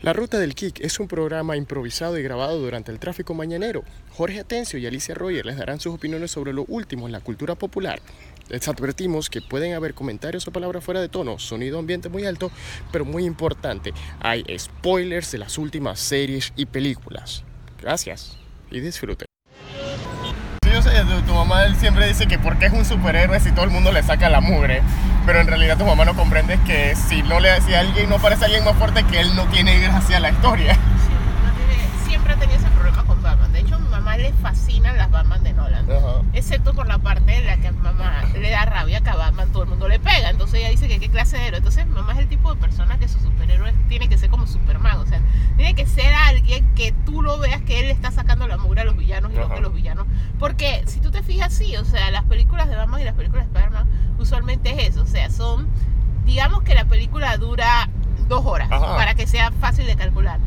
La Ruta del Kick es un programa improvisado y grabado durante el tráfico mañanero. Jorge Atencio y Alicia Royer les darán sus opiniones sobre lo último en la cultura popular. Les advertimos que pueden haber comentarios o palabras fuera de tono, sonido ambiente muy alto, pero muy importante, hay spoilers de las últimas series y películas. Gracias y disfruten. Yo sé, tu, mamá siempre dice que porque es un superhéroe si todo el mundo le saca la mugre, pero en realidad tu mamá no comprende que si no le si alguien no parece alguien más fuerte que él no tiene gracia a la historia. Sí, siempre tenido ese problema con Batman. De hecho, fascinan las Batman de Nolan. Ajá. Excepto por la parte en la que a mamá le da rabia que a Batman todo el mundo le pega. Entonces ella dice que qué clase de héroe. Entonces mamá es el tipo de persona que su superhéroe tiene que ser como Superman. O sea, tiene que ser alguien que tú lo veas que él le está sacando la mugre a los villanos y no que los villanos. Porque si tú te fijas, sí, o sea, las películas de Batman y las películas de Spider-Man usualmente es eso. O sea, son, digamos que la película dura dos horas Ajá. para que sea fácil de calcular.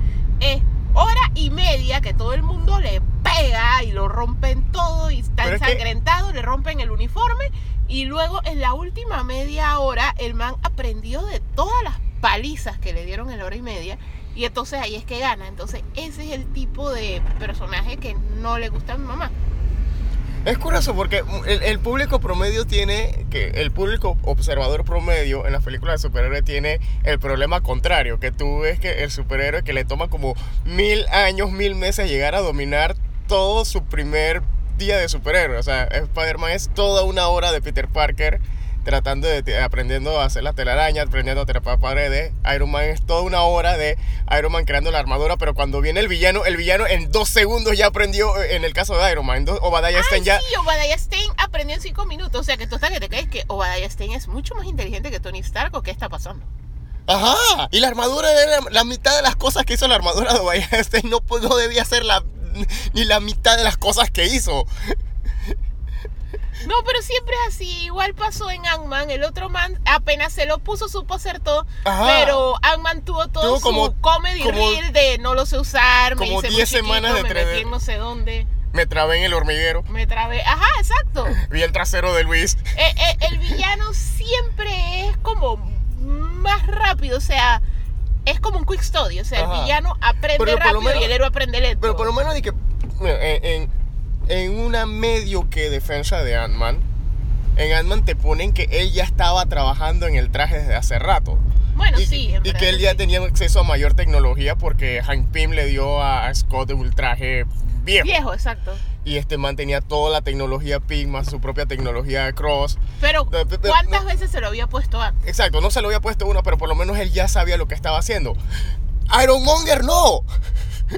Hora y media que todo el mundo le pega y lo rompen todo y está Pero es que- ensangrentado, le rompen el uniforme y luego en la última media hora el man aprendió de todas las palizas que le dieron en la hora y media y entonces ahí es que gana. Entonces ese es el tipo de personaje que no le gusta a mi mamá. Es curioso porque el, el público promedio tiene, que el público observador promedio en las películas de superhéroes tiene el problema contrario, que tú ves que el superhéroe que le toma como mil años, mil meses llegar a dominar todo su primer día de superhéroe. O sea, Spider-Man es toda una hora de Peter Parker tratando de, aprendiendo a hacer la telaraña, aprendiendo a trepar paredes. Iron Man es toda una hora de Iron Man creando la armadura, pero cuando viene el villano, el villano en dos segundos ya aprendió, eh, en el caso de Iron Man, dos- Obadiah Stane ya... sí, Obadiah Stane aprendió en cinco minutos. O sea que hasta que te crees que Obadiah Stane es mucho más inteligente que Tony Stark o qué está pasando. Ajá, y la armadura era la mitad de las cosas que hizo la armadura de Obadiah Stane no, no debía ser la, ni la mitad de las cosas que hizo. No, pero siempre es así. Igual pasó en Ant-Man. El otro man apenas se lo puso, supo hacer todo. Ajá. Pero Ant-Man tuvo todo Tuvo su como- comedy como- reel de no lo sé usar, me como muy 10 chiquito, semanas de me metí no sé dónde, Me trabé en el hormiguero, me trabé. Ajá, exacto. vi el trasero de Luis. Eh, eh, el villano siempre es como más rápido, o sea, es como un quick study. O sea, Ajá. el villano aprende rápido menos- y el héroe aprende lento. Pero por lo menos di que en, en una medio que defensa de Ant-Man, en Ant-Man te ponen que él ya estaba trabajando en el traje desde hace rato. bueno, y, sí. en y que él ya sí. tenía acceso a mayor tecnología porque Hank Pym le dio a Scott un traje viejo. Viejo, exacto. Y este man tenía toda la tecnología Pym más su propia tecnología de Cross. Pero, ¿cuántas no. veces se lo había puesto antes? Exacto, no se lo había puesto uno, pero por lo menos él ya sabía lo que estaba haciendo. Iron Monger no.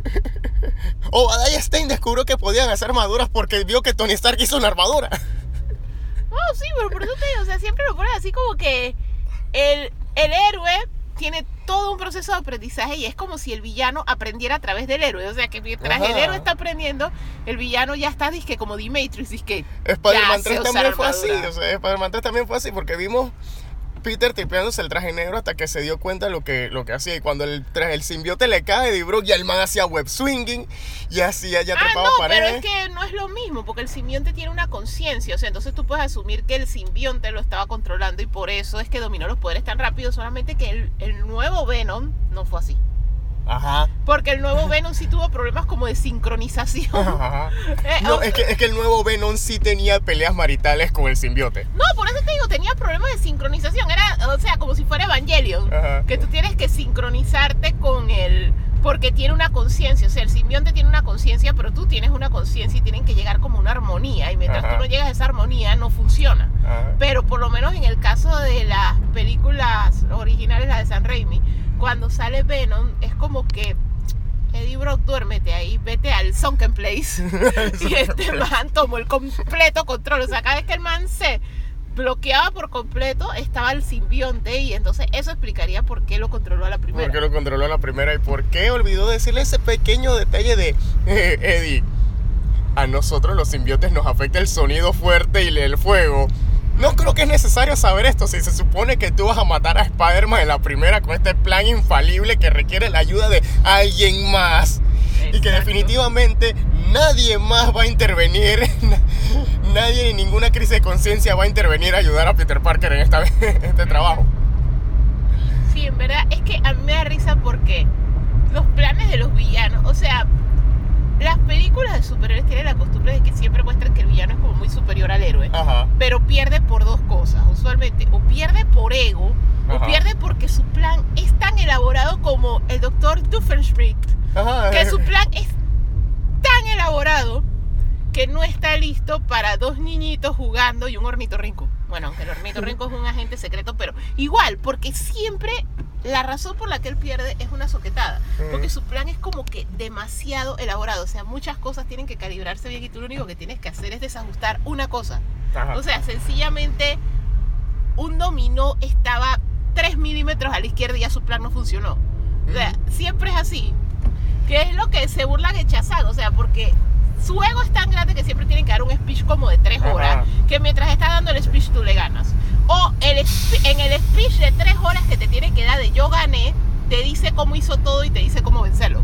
Obadiah Stane descubrió que podían hacer armaduras porque vio que Tony Stark hizo una armadura. No, sí, pero por eso te digo, o sea, siempre lo ponen así como que el, el héroe tiene todo un proceso de aprendizaje y es como si el villano aprendiera a través del héroe. O sea, que mientras Ajá. el héroe está aprendiendo, el villano ya está, disque como Matrix, disque. Spider-Man ya sé 3 usar también fue así. O sea, Spider-Man 3 también fue así porque vimos Peter tipeándose el traje negro hasta que se dio cuenta de lo que, lo que hacía. Y cuando el, traje, el simbiote le cae de Brock, ya el man hacía web swinging, ya hacía, ya Ah, trepaba no, pero es que no es lo mismo, porque el simbionte tiene una conciencia, o sea, entonces tú puedes asumir que el simbionte lo estaba controlando y por eso es que dominó los poderes tan rápido, solamente que el, el nuevo Venom no fue así. Ajá. Porque el nuevo Venom sí tuvo problemas como de sincronización. Ajá. Eh, No, es que, es que el nuevo Venom sí tenía peleas maritales con el simbiote. No, por eso te digo, tenía problemas de sincronización. Era, o sea, como si fuera Evangelion. Ajá. Que tú tienes que sincronizarte con él. Porque tiene una conciencia. O sea, el simbionte tiene una conciencia, pero tú tienes una conciencia y tienen que llegar como una armonía. Y mientras Ajá. tú no llegas a esa armonía, no funciona. Ajá. Pero por lo menos en el caso de las películas originales, la de San Raimi, cuando sale Venom, es como que. Eddie Brock, duérmete ahí, vete al Sunken Place. y este man tomó el completo control. O sea, cada vez que el man se bloqueaba por completo, estaba el simbionte. Y entonces eso explicaría por qué lo controló a la primera. ¿Por qué lo controló a la primera? ¿Y por qué olvidó decirle ese pequeño detalle de eh, Eddie? A nosotros los simbiotes nos afecta el sonido fuerte y el fuego. No creo que es necesario saber esto si se supone que tú vas a matar a Spider-Man en la primera con este plan infalible que requiere la ayuda de alguien más. Y que definitivamente nadie más va a intervenir, nadie en ninguna crisis de conciencia va a intervenir a ayudar a Peter Parker en esta, este trabajo. Sí, en verdad, es que a mí me da risa porque o sea, las películas de superhéroes tienen la costumbre de que siempre muestran que el villano es como muy superior al héroe. Ajá. Pero pierde por dos cosas, usualmente. O pierde por ego, o pierde porque su plan es tan elaborado como el doctor Doofenshmirtz. Que su plan es tan elaborado que no está listo para dos niñitos jugando y un ornitorrinco. Bueno, aunque el ornitorrinco es un agente secreto, pero igual, porque siempre la razón por la que él pierde es una soquetada. Porque su plan es como que demasiado elaborado. O sea, muchas cosas tienen que calibrarse bien y tú lo único que tienes que hacer es desajustar una cosa. Ajá. O sea, sencillamente un dominó estaba 3 milímetros a la izquierda y ya su plan no funcionó. O sea, siempre es así. Que es lo que se burlan en Chazán. O sea, porque su ego es tan grande que siempre tienen que dar un speech como de 3 Ajá. horas. Que mientras está dando el speech tú le ganas. O el, en el speech de 3 horas que te tiene que dar de yo gané, te dice cómo hizo todo y te dice cómo vencerlo.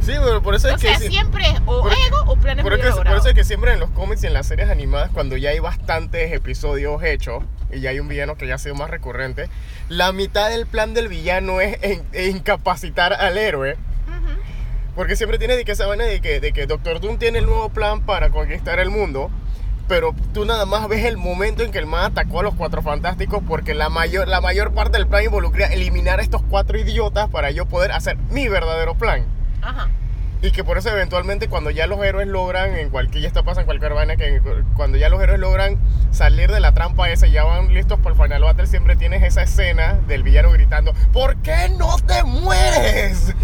Sí, pero por eso es O que sea, siempre es o por- ego o planes por, muy eso- por eso es que siempre en los cómics y en las series animadas, cuando ya hay bastantes episodios hechos y ya hay un villano que ya ha sido más recurrente, la mitad del plan del villano es en- incapacitar al héroe. Porque siempre tiene de que esa vaina de que, de que Doctor Doom tiene el nuevo plan para conquistar el mundo. Pero tú nada más ves el momento en que el man atacó a los cuatro fantásticos porque la mayor, la mayor parte del plan involucra eliminar a estos cuatro idiotas para yo poder hacer mi verdadero plan. Ajá. Y que por eso eventualmente cuando ya los héroes logran, en cualquier, ya está pasa en cualquier vaina, que cuando ya los héroes logran salir de la trampa esa, y ya van listos para el Final Battle, siempre tienes esa escena del villano gritando, ¿por qué no te mueres?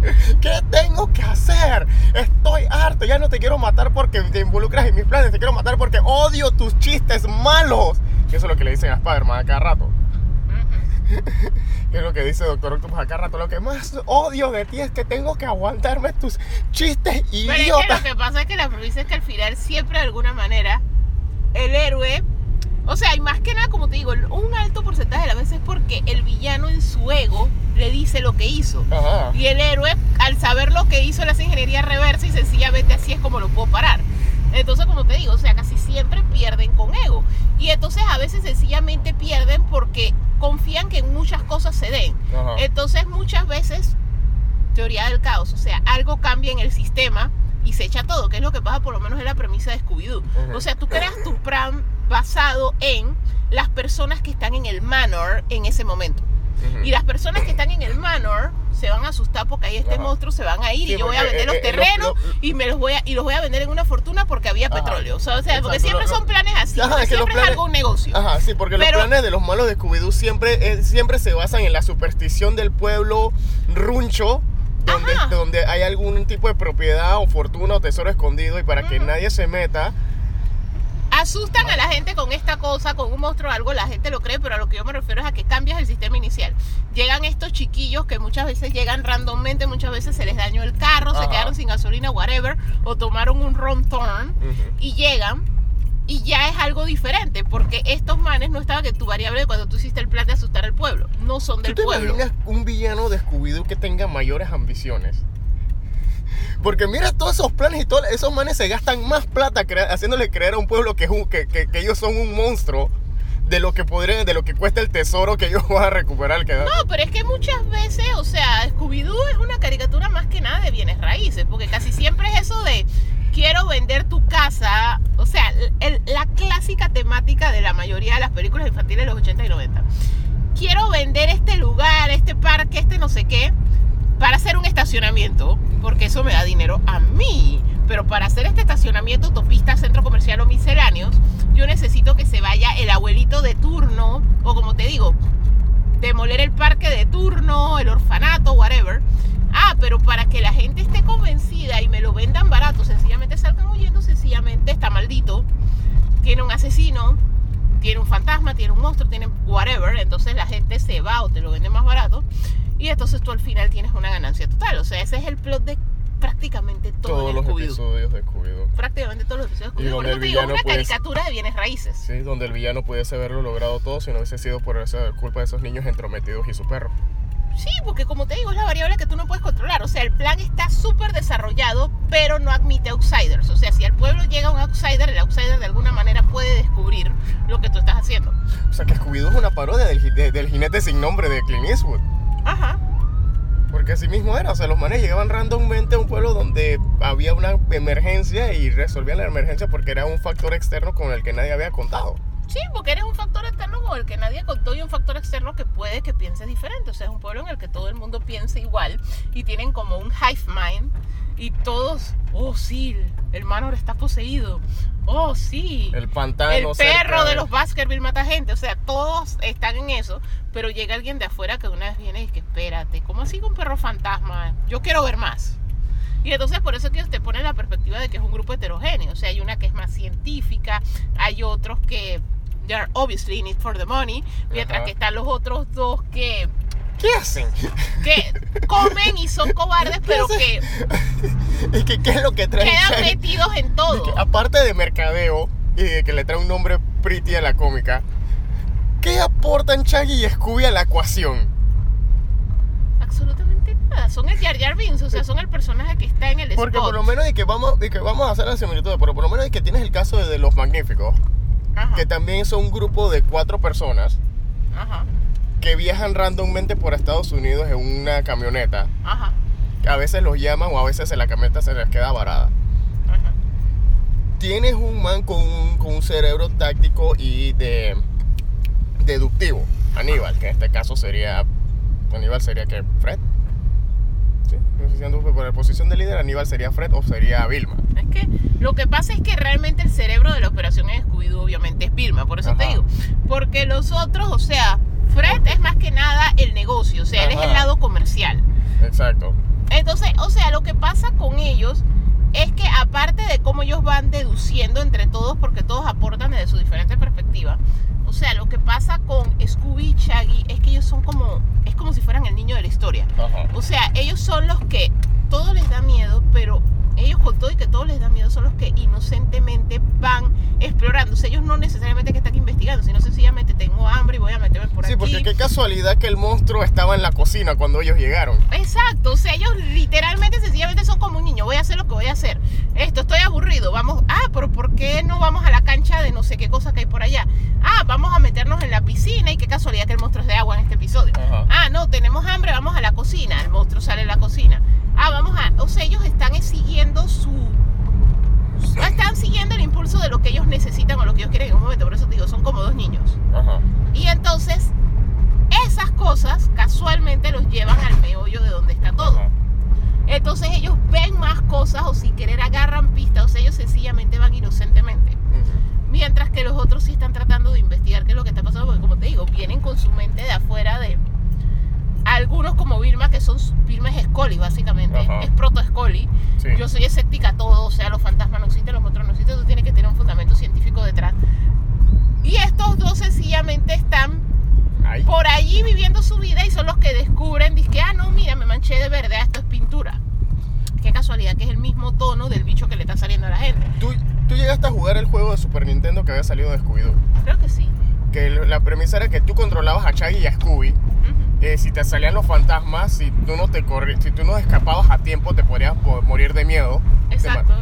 ¿Qué tengo que hacer? Estoy harto, ya no te quiero matar porque te involucras en mis planes, te quiero matar porque odio tus chistes malos. Y eso es lo que le dicen a Spider-Man a cada rato. Ujú. Que es lo que dice Doctor Octopus a cada rato. Lo que más odio de ti es que tengo que aguantarme tus chistes Pero es que idiotas. lo que pasa es que la premisa es que al final siempre de alguna manera el héroe, o sea, y más que nada como te digo, un alto porcentaje de las veces es porque el villano en su ego le dice lo que hizo. Ajá. Y el héroe, al saber lo que hizo, le hace ingeniería reversa y sencillamente así es como lo puedo parar. Entonces, como te digo, o sea, casi siempre pierden con ego. Y entonces a veces sencillamente pierden porque confían que muchas cosas se den. Ajá. Entonces muchas veces, teoría del caos, o sea, algo cambia en el sistema y se echa todo, que es lo que pasa por lo menos en la premisa de Scooby-Doo. O sea, tú creas tu plan basado en las personas que están en el manor en ese momento. Y las personas que están en el manor se van a asustar porque ahí este Ajá. monstruo se van a ir Sí, y yo voy a vender eh, los eh, terrenos lo- lo- y me los voy a y los voy a vender en una fortuna porque había Ajá. petróleo. O sea, o sea, porque Exacto, siempre lo- son planes así, Ajá, siempre es algo un negocio. Ajá, sí, porque Pero- los planes de los malos de Scooby-Doo siempre, eh, siempre se basan en la superstición del pueblo runcho, donde, donde hay algún tipo de propiedad o fortuna o tesoro escondido y para que nadie se meta. Asustan a la gente con esta cosa, con un monstruo o algo, la gente lo cree, pero a lo que yo me refiero es a que cambias el sistema inicial. Llegan estos chiquillos que muchas veces llegan randommente, muchas veces se les dañó el carro, se Ajá. quedaron sin gasolina, whatever, o tomaron un wrong turn Ujú. y llegan y ya es algo diferente, porque estos manes no estaban en tu variable cuando tú hiciste el plan de asustar al pueblo, no son ¿Tú del te pueblo. un villano de Scooby-Doo que tenga mayores ambiciones? Porque mira todos esos planes y todos esos manes se gastan más plata haciéndole creer a un pueblo que, que, que- ellos son un monstruo de lo que podrían, de lo que cuesta el tesoro que ellos van a recuperar. No, pero es que muchas veces, o sea, Scooby-Doo es una caricatura más que nada de bienes raíces, porque casi siempre es eso de quiero vender tu casa, o sea, el- la clásica temática de la mayoría de las películas infantiles de los 80 y 90. Quiero vender este lugar, este parque, este no sé qué, para hacer un estacionamiento, porque eso me da dinero a mí. Pero para hacer este estacionamiento, autopista, centro comercial o misceláneos, yo necesito que se vaya el abuelito de turno, o como te digo, demoler el parque de turno, el orfanato, whatever. Ah, pero para que la gente esté convencida y me lo vendan barato, sencillamente salgan huyendo, sencillamente está maldito, tiene un asesino, tiene un fantasma, tiene un monstruo, tiene whatever, entonces la gente se va o te lo vende más barato y entonces tú al final tienes una ganancia total. O sea, ese es el plot de prácticamente todo todos los episodios de Scooby-Doo. Prácticamente todos los episodios de Scooby-Doo. Por eso el te digo, una caricatura de bienes raíces. Sí, donde el villano pudiese haberlo logrado todo si no hubiese sido por esa culpa de esos niños entrometidos y su perro. Sí, porque como te digo, es la variable que tú no puedes controlar. O sea, el plan está súper desarrollado, pero no admite outsiders. O sea, si al pueblo llega un outsider, el outsider de alguna manera puede descubrir lo que tú estás haciendo. O sea que Scooby-Doo es una parodia del, de- del jinete sin nombre de Clint Eastwood. Ajá. Porque así mismo era. O sea, los manes llegaban randommente a un pueblo donde había una emergencia y resolvían la emergencia porque era un factor externo con el que nadie había contado. Sí, porque eres un factor externo con el que nadie contó y un factor externo que puede que piense diferente. O sea, es un pueblo en el que todo el mundo piensa igual y tienen como un hive mind y todos, oh sí, el Manor está poseído. Oh sí. El pantano. El perro de los Baskerville mata gente. O sea, todos están en eso. Pero llega alguien de afuera que una vez viene y dice, que espérate, ¿cómo así con un perro fantasma? Yo quiero ver más. Y entonces por eso es que te pone la perspectiva de que es un grupo heterogéneo. O sea, hay una que es más científica, hay otros que they are obviously in it for the money, mientras Ajá. que están los otros dos que, ¿Qué hacen? que comen y son cobardes, pero que Es que, ¿qué es lo que trae quedan metidos en todo. que, aparte de mercadeo y de que le trae un nombre pretty a la cómica, ¿qué aportan Shaggy y Scooby a la ecuación? Absolutamente nada. Son el Jar Jar Binks, o sea, son el personaje que está en el Porque spot. por lo menos de que vamos, de que vamos a hacer la similitud, pero por lo menos de que tienes el caso de, de los magníficos, Ajá, que también son un grupo de cuatro personas ajá, que viajan randommente por Estados Unidos en una camioneta. ajá, que A veces los llaman o a veces en la camioneta se les queda varada. ajá. Tienes un man con un, con un cerebro táctico y de deductivo, Aníbal, que en este caso sería Aníbal sería que Fred. Sí, por la posición de líder, Aníbal sería Fred o sería Vilma. Es que lo que pasa es que realmente el cerebro de la operación en Scooby-Doo obviamente es Vilma, por eso te Ajá. digo. Porque los otros, o sea, Fred es más que nada el negocio, o sea, él es Ajá. el lado comercial. Exacto. Entonces, o sea, lo que pasa con ellos es que aparte de cómo ellos van deduciendo entre todos, porque todos aportan desde su diferente perspectiva, o sea, lo que pasa con Scooby y Shaggy es que ellos son como, es como si fueran el niño de la historia. Ajá. O sea, ellos son los que todo les da miedo, pero ellos con todo y que todo les da miedo son los que inocentemente van explorando. O sea, ellos no necesariamente que están investigando, sino sencillamente tengo hambre y voy a meterme qué casualidad que el monstruo estaba en la cocina cuando ellos llegaron. Exacto, o sea, ellos literalmente, sencillamente son como un niño, voy a hacer lo que voy a hacer. Esto, estoy aburrido, vamos, ah, pero ¿por qué no vamos a la cancha de no sé qué cosa que hay por allá? Ah, vamos a meternos en la piscina y qué casualidad que el monstruo es de agua en este episodio. Ajá. Ah, no, tenemos hambre, vamos a la cocina, el monstruo sale en la cocina. Ah, vamos a, o sea, ellos están siguiendo su... su- Están siguiendo el impulso de lo que ellos necesitan o lo que ellos quieren en un momento, por eso te digo, son como dos niños. Ajá. Y entonces, esas cosas casualmente los llevan al meollo de donde está todo. Entonces ellos ven más cosas o si querer agarran pistas, o sea, ellos sencillamente van inocentemente. Mientras que los otros sí están tratando de investigar qué es lo que está pasando, porque como te digo, vienen con su mente de afuera de algunos como Vilma, que son, Vilma es Scully básicamente, es proto Scully. Sí. Yo soy escéptica a todo, o sea, los fantasmas no existen, los monstruos no existen, tú tienes que tener un fundamento científico detrás. Y estos dos sencillamente están Ay. por allí viviendo su vida y son los que descubren, que ah, no, mira, me manché de verde, ah, esto es pintura. Qué casualidad que es el mismo tono del bicho que le está saliendo a la gente. ¿Tú, tú llegaste a jugar el juego de Super Nintendo que había salido de Scooby-Doo. Creo que sí. Que la premisa era que tú controlabas a Shaggy y a Scooby. Eh, si te salían los fantasmas, si tú no te corri si tú no escapabas a tiempo, te podrías po- morir de miedo. Exacto.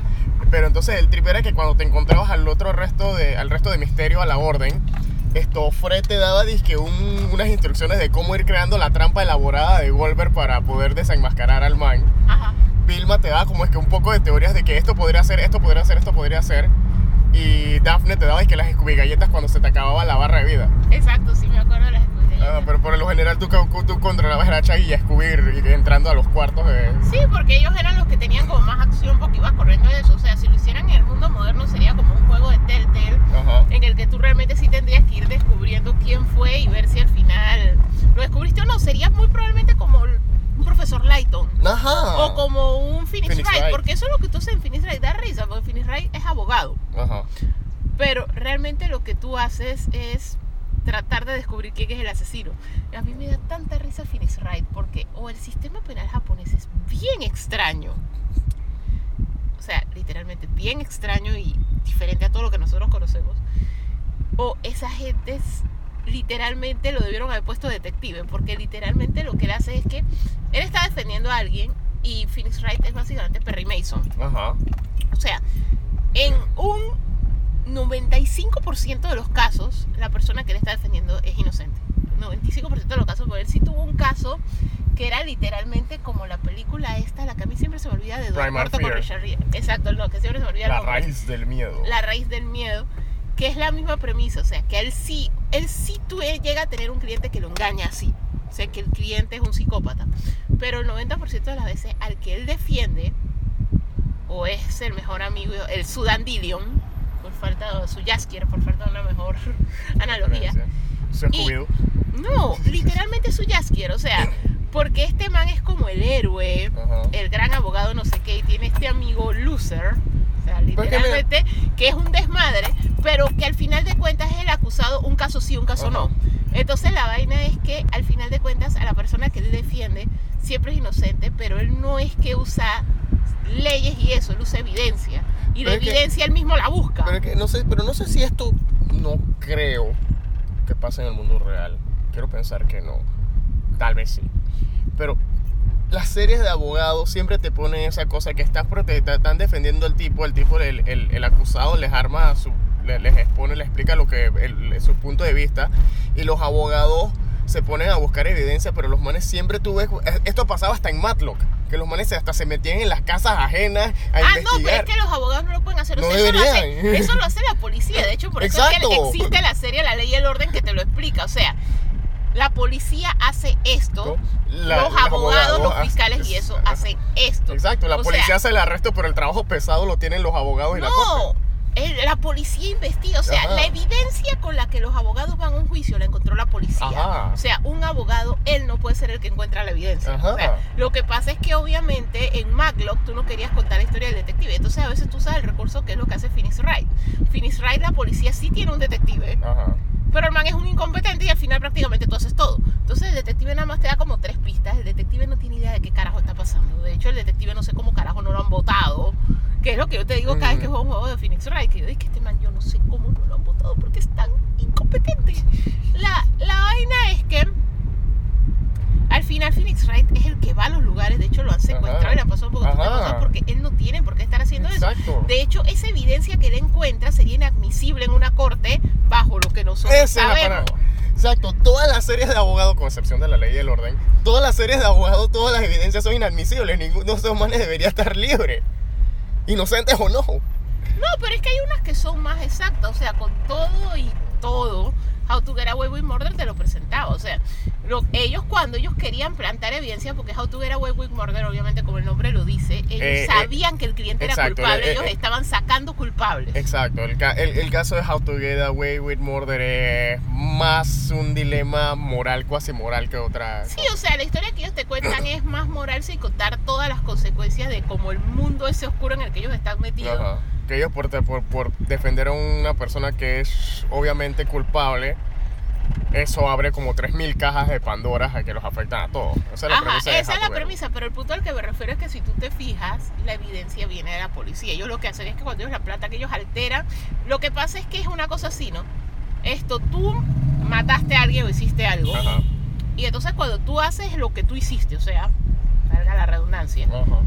Pero entonces el trip era que cuando te encontrabas al otro resto de, al resto de misterio, a la orden, esto Fred te daba dizque un- unas instrucciones de cómo ir creando la trampa elaborada de Wolver para poder desenmascarar al man. Ajá. Vilma te daba como es que un poco de teorías de que esto podría ser, esto podría ser, esto podría ser. Y Daphne te daba es que las Scooby galletas cuando se te acababa la barra de vida. Exacto, sí me acuerdo de las Ah, pero por lo general tú, tú controlabas a y a Scooby entrando a los cuartos de... Sí, porque ellos eran los que tenían como más acción porque ibas corriendo de eso. O sea, si lo hicieran en el mundo moderno sería como un juego de Telltale Ajá. en el que tú realmente sí tendrías que ir descubriendo quién fue y ver si al final lo descubriste o no. Sería muy probablemente como un profesor Lighton. Ajá. O como un Phoenix, Phoenix Wright, Wright. porque eso es lo que tú haces en Phoenix Wright, da risa, porque Phoenix Wright es abogado. Ajá. Pero realmente lo que tú haces es tratar de descubrir quién es el asesino. A mí me da tanta risa Phoenix Wright porque o el sistema penal japonés es bien extraño. O sea, literalmente bien extraño y diferente a todo lo que nosotros conocemos. O esa gente es- literalmente lo debieron haber puesto detective, porque literalmente lo que él hace es que él está defendiendo a alguien y Phoenix Wright es básicamente Perry Mason. Ajá. O sea, en un 95% de los casos, la persona que le está defendiendo es inocente. 95% de los casos, porque él sí tuvo un caso que era literalmente como la película esta, la que a mí siempre se me olvida de Primal Norton con. Richard. Exacto, no, que siempre se me olvida La raíz del miedo. La raíz del miedo, que es la misma premisa, o sea, que él sí, él sí tú llega a tener un cliente que lo engaña así, o sea, que el cliente es un psicópata, pero el 90% de las veces al que él defiende, o es el mejor amigo, el su dandelion, por falta su jaskier, por falta de una mejor analogía, Y- Scooby-Doo. no, literalmente su jaskier, o sea, porque este man es como el héroe, el gran abogado no sé qué, y tiene este amigo loser, o sea, que literalmente, que es un desmadre, pero que al final de cuentas es el acusado, un caso sí, un caso no. Entonces la vaina es que al final de cuentas a la persona que él defiende siempre es inocente, pero él no es que usa leyes y eso, él usa evidencia. Y la Pero que- evidencia él mismo la busca. Pero, que no sé, pero no sé si esto no creo que pase en el mundo real. Quiero pensar que no. Tal vez sí. Pero las series de abogados siempre te ponen esa cosa que estás prote- te están defendiendo al tipo, el tipo, el, el- el acusado les arma su, le- les expone, les explica lo que el- su punto de vista y los abogados se ponen a buscar evidencia, pero los manes siempre tú ves, esto pasaba hasta en Matlock, que los manes hasta se metían en las casas ajenas a Ah, no, pero es que los abogados no lo pueden hacer. O No sea, eso, lo hace, eso lo hace la policía. De hecho, por eso es que existe la serie La Ley y el Orden que te lo explica. O sea, la policía hace esto, La- los abogados, los fiscales y eso hacen esto. Exacto, la O policía sea, hace el arresto, pero el trabajo pesado lo tienen los abogados y la corte. La policía investiga. O sea, Ajá. la evidencia con la que los abogados van a un juicio la encontró la policía. Ajá. O sea, un abogado, él no puede ser el que encuentra la evidencia. O sea, lo que pasa es que obviamente en Matlock tú no querías contar la historia del detective. Entonces a veces tú usas el recurso que es lo que hace Phoenix Wright. Phoenix Wright, la policía sí tiene un detective, Ajá. pero el man es un incompetente y al final prácticamente tú haces todo. Entonces el detective nada más te da como tres pistas. El detective no tiene idea de qué carajo está pasando. De hecho, el detective no sé cómo carajo no lo han votado. Que es lo que yo te digo cada vez que Mm. juego un juego de Phoenix Wright. Que yo digo que este man yo no sé cómo no lo han votado porque es tan incompetente. La, la vaina es que al final Phoenix Wright es el que va a los lugares. De hecho, lo han secuestrado Ajá. y le han pasado un poco de cosas porque él no tiene por qué estar haciendo eso. Exacto. De hecho, esa evidencia que él encuentra sería inadmisible en una corte bajo lo que nosotros Esa es la sabemos. Exacto, todas las series de abogados, con excepción de la ley y el orden, todas las series de abogados, todas las evidencias son inadmisibles. Ninguno de esos manes debería estar libre. Inocentes o no. No, pero es que hay unas que son más exactas, o sea, con todo y todo, How to Get Away with Murder te lo presentaba, o sea, lo- ellos cuando ellos querían plantar evidencia, porque How to Get Away with Murder, obviamente como el nombre lo dice, ellos Eh, eh, sabían que el cliente era culpable, eh, ellos estaban sacando culpables. Exacto, el, el- el caso de How to Get Away with Murder es más un dilema moral, cuasi moral que otra. Sí, o sea, la historia que ellos te cuentan es más moral sin contar todas las consecuencias de como el mundo ese oscuro en el que ellos están metidos. Ellos por, por, por defender a una persona que es obviamente culpable, eso abre como 3.000 cajas de Pandoras a que los afectan a todos. Esa es la Ajá, premisa esa es la premisa, pero el punto al que me refiero es que si tú te fijas, la evidencia viene de la policía. Ellos lo que hacen es que cuando ellos la plata, que ellos alteran, lo que pasa es que es una cosa así, ¿no? Esto, tú mataste a alguien o hiciste algo, Ajá, y entonces cuando tú haces lo que tú hiciste, o sea, valga la redundancia, ajá.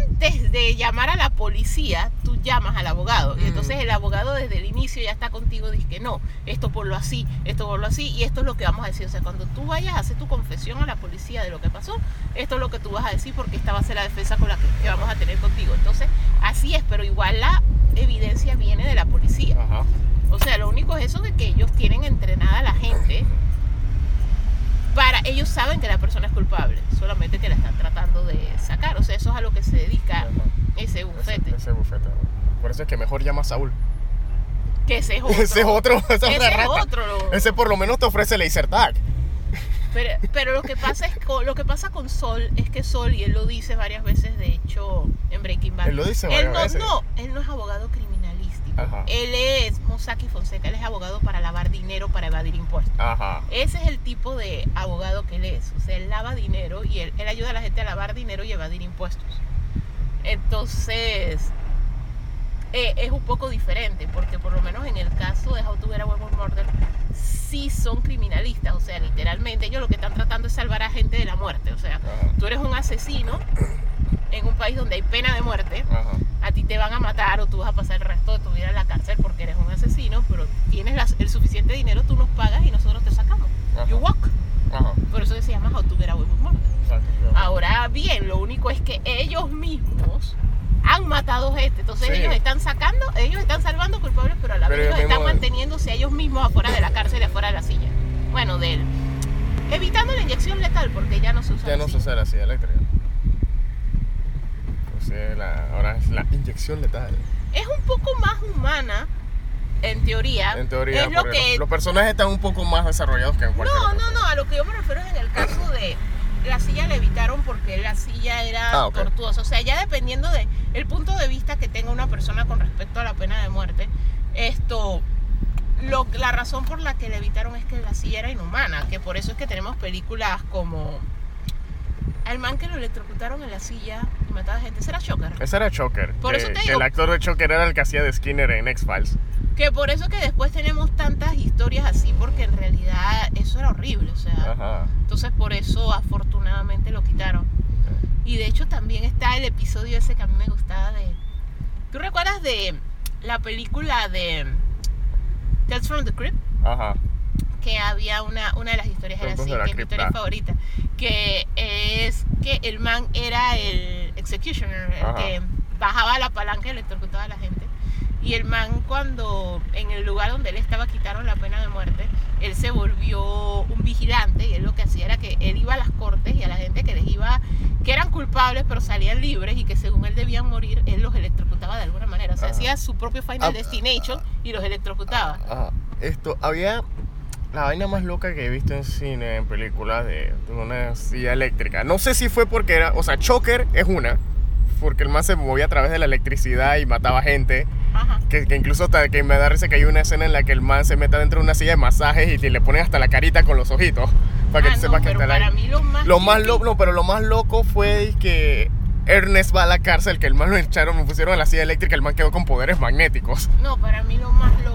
Antes de llamar a la policía, tú llamas al abogado. Y Mm. entonces el abogado desde el inicio ya está contigo, dice que no, esto por lo así, esto por lo así, y esto es lo que vamos a decir. O sea, cuando tú vayas a hacer tu confesión a la policía de lo que pasó, esto es lo que tú vas a decir porque esta va a ser la defensa con la que, que vamos a tener contigo. Entonces, así es, pero igual la evidencia viene de la policía. Ajá. O sea, lo único es eso de que ellos tienen entrenada a la gente para ellos saben que la persona es culpable, solamente que la están tratando de sacar. O sea, eso es a lo que se dedica Ajá. ese Ese, bufete. ese bufete. Por eso es que mejor llama a Saúl. Que ese es otro. Ese es otro. Esa es Ese otra es rata. otro. lo- Ese por lo menos te ofrece laser tag. Pero, pero lo que pasa es lo que pasa con Sol es que Sol y él lo dice varias veces, de hecho, en Breaking Bad. Él lo dice Él varias no, veces. no, él no es abogado criminalístico. Ajá. Él es Mosaki Fonseca, él es abogado para lavar dinero para evadir impuestos. Ajá. Ese es el tipo de abogado que él es. O sea, él lava dinero y él, él ayuda a la gente a lavar dinero y evadir impuestos. Entonces, eh, es un poco diferente, porque por lo menos en el caso de How to Get Away with Murder, sí son criminalistas. O sea, literalmente ellos lo que están tratando es salvar a gente de la muerte. O sea, tú eres un asesino en un país donde hay pena de muerte. Ajá. A ti te van a matar o tú vas a pasar el resto de tu vida en la cárcel porque eres un asesino, pero tienes el suficiente dinero, tú nos pagas y nosotros te sacamos. Ajá. You walk. Ajá. Por eso se llama How to Get Away with Murder. Ahora bien, lo único es que ellos mismos han matado gente. Entonces Sí. ellos están sacando, ellos están salvando culpables, pero a la vez están mismos- manteniéndose a ellos mismos afuera de la cárcel y afuera de la silla. Bueno, de él. Evitando la inyección letal porque ya no se usa. Ya no se silla. usa la silla eléctrica. La- ahora es la inyección letal. Es un poco más humana, en teoría. En teoría, es lo porque que los, personajes están un poco más desarrollados que en cualquier No, no, no, a lo que yo me refiero es en el caso de la silla la evitaron porque la silla era Ah, tortuosa. O sea, ya dependiendo de el punto de vista que tenga una persona con respecto a la pena de muerte, esto lo, la razón por la que la evitaron es que la silla era inhumana, que por eso es que tenemos películas como al man que lo electrocutaron en la silla y mataba gente, ese era Shocker. Ese era Choker. Por que, eso te que digo- el actor de Choker era el que hacía de Skinner en X-Files. Que por eso que después tenemos tantas historias así, porque en realidad eso era horrible, o sea. Ajá. Entonces por eso afortunadamente lo quitaron. Y de hecho también está el episodio ese que a mí me gustaba de... ¿Tú recuerdas de la película de Tales from the Crypt? Ajá. Que había una, una de las historias era así, que es mi historia favorita. Que es que el man era el executioner, el que bajaba la palanca y electrocutaba a la gente. Y el man cuando en el lugar donde él estaba quitaron la pena de muerte, él se volvió un vigilante y él lo que hacía era que él iba a las cortes y a la gente que les iba, que eran culpables pero salían libres y que según él debían morir, él los electrocutaba de alguna manera. O sea, Ajá. hacía su propio Final Ah, Destination y los electrocutaba. Ajá. Esto, había la vaina más loca que he visto en cine, en películas de, de una silla eléctrica. No sé si fue porque era, o sea, Choker es una, porque el man se movía a través de la electricidad y mataba gente. Ajá. Que, que incluso hasta que me da risa que hay una escena en la que el man se mete dentro de una silla de masajes y le ponen hasta la carita con los ojitos. Para que Ah, tú no, sepas que está para ahí. mí lo más Lo más loco, no, pero lo más loco fue que Ernest va a la cárcel, que el man lo echaron, lo pusieron en la silla eléctrica, el man quedó con poderes magnéticos. No, para mí lo más loco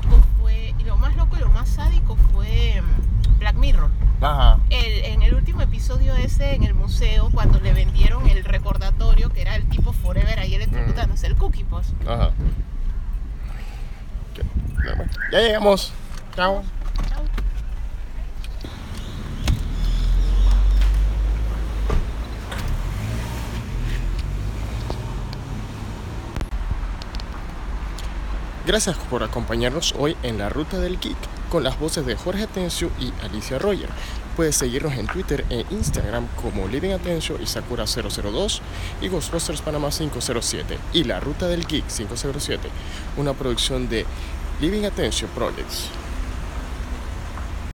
mm, Black Mirror. Ajá. El- en el último episodio ese en el museo, cuando le vendieron el recordatorio, que era el tipo Forever ahí electrocutándose, el cookie. Ajá. Ok, Ya llegamos. Chao. Gracias por acompañarnos hoy en la Ruta del Geek con las voces de Jorge Atencio y Alicia Roger. Puedes seguirnos en Twitter e Instagram como Living Atencio y Sakura002 y Ghostbusters Panamá 507 y la Ruta del Geek 507, una producción de Living Atencio Projects.